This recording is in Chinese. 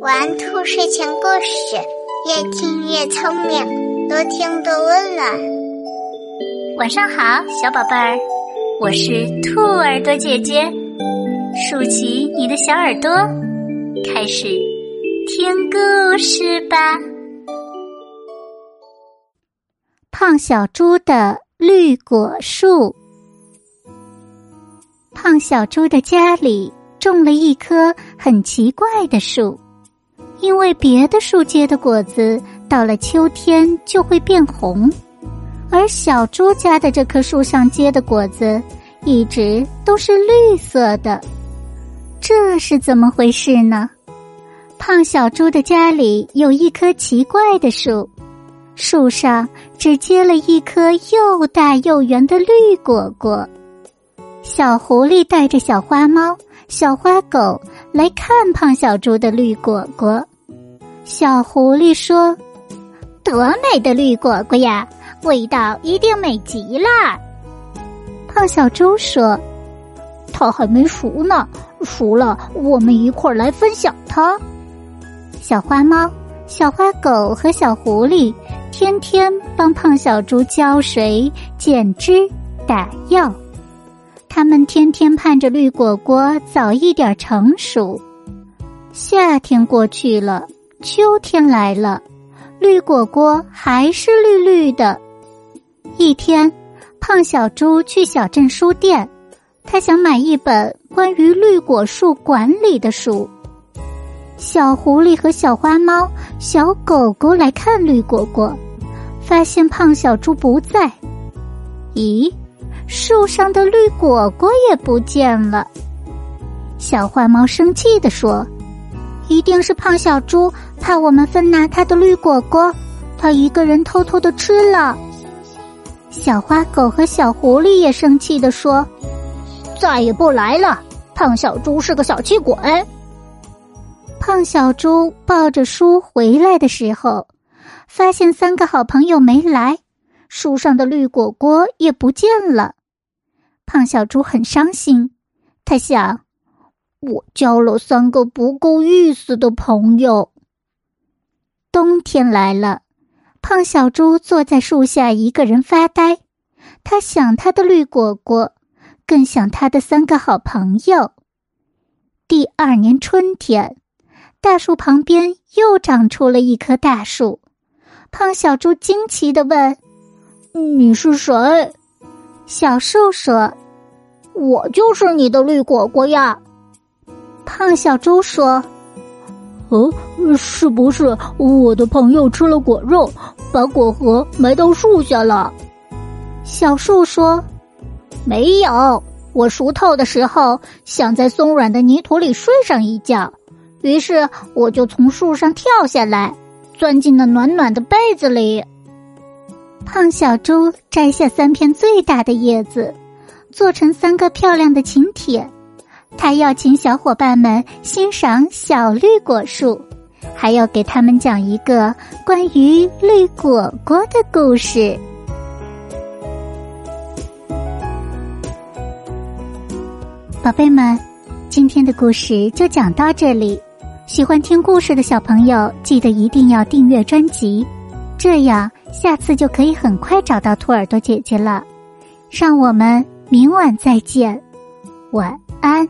玩兔睡前故事，越听越聪明，多听多温暖。晚上好，小宝贝儿，我是兔耳朵姐姐，竖起你的小耳朵，开始听故事吧。胖小猪的绿果树，胖小猪的家里种了一棵很奇怪的树。因为别的树结的果子到了秋天就会变红，而小猪家的这棵树上结的果子一直都是绿色的，这是怎么回事呢？胖小猪的家里有一棵奇怪的树，树上只结了一颗又大又圆的绿果果。小狐狸带着小花猫、小花狗来看胖小猪的绿果果。小狐狸说：“多美的绿果果呀，味道一定美极了。”胖小猪说：“它还没熟呢，熟了我们一块儿来分享它。”小花猫、小花狗和小狐狸天天帮胖小猪浇水、剪枝、打药，他们天天盼着绿果果早一点成熟。夏天过去了。秋天来了，绿果果还是绿绿的。一天，胖小猪去小镇书店，他想买一本关于绿果树管理的书。小狐狸和小花猫、小狗狗来看绿果果，发现胖小猪不在。咦，树上的绿果果也不见了。小花猫生气地说。一定是胖小猪怕我们分拿他的绿果果，他一个人偷偷的吃了。小花狗和小狐狸也生气的说：“再也不来了，胖小猪是个小气鬼。”胖小猪抱着书回来的时候，发现三个好朋友没来，树上的绿果果也不见了。胖小猪很伤心，他想。我交了三个不够意思的朋友。冬天来了，胖小猪坐在树下一个人发呆。他想他的绿果果，更想他的三个好朋友。第二年春天，大树旁边又长出了一棵大树。胖小猪惊奇的问：“你是谁？”小树说：“我就是你的绿果果呀。”胖小猪说：“呃，是不是我的朋友吃了果肉，把果核埋到树下了？”小树说：“没有，我熟透的时候想在松软的泥土里睡上一觉，于是我就从树上跳下来，钻进了暖暖的被子里。”胖小猪摘下三片最大的叶子，做成三个漂亮的请帖。他要请小伙伴们欣赏小绿果树，还要给他们讲一个关于绿果果的故事。宝贝们，今天的故事就讲到这里。喜欢听故事的小朋友，记得一定要订阅专辑，这样下次就可以很快找到兔耳朵姐姐了。让我们明晚再见，晚安。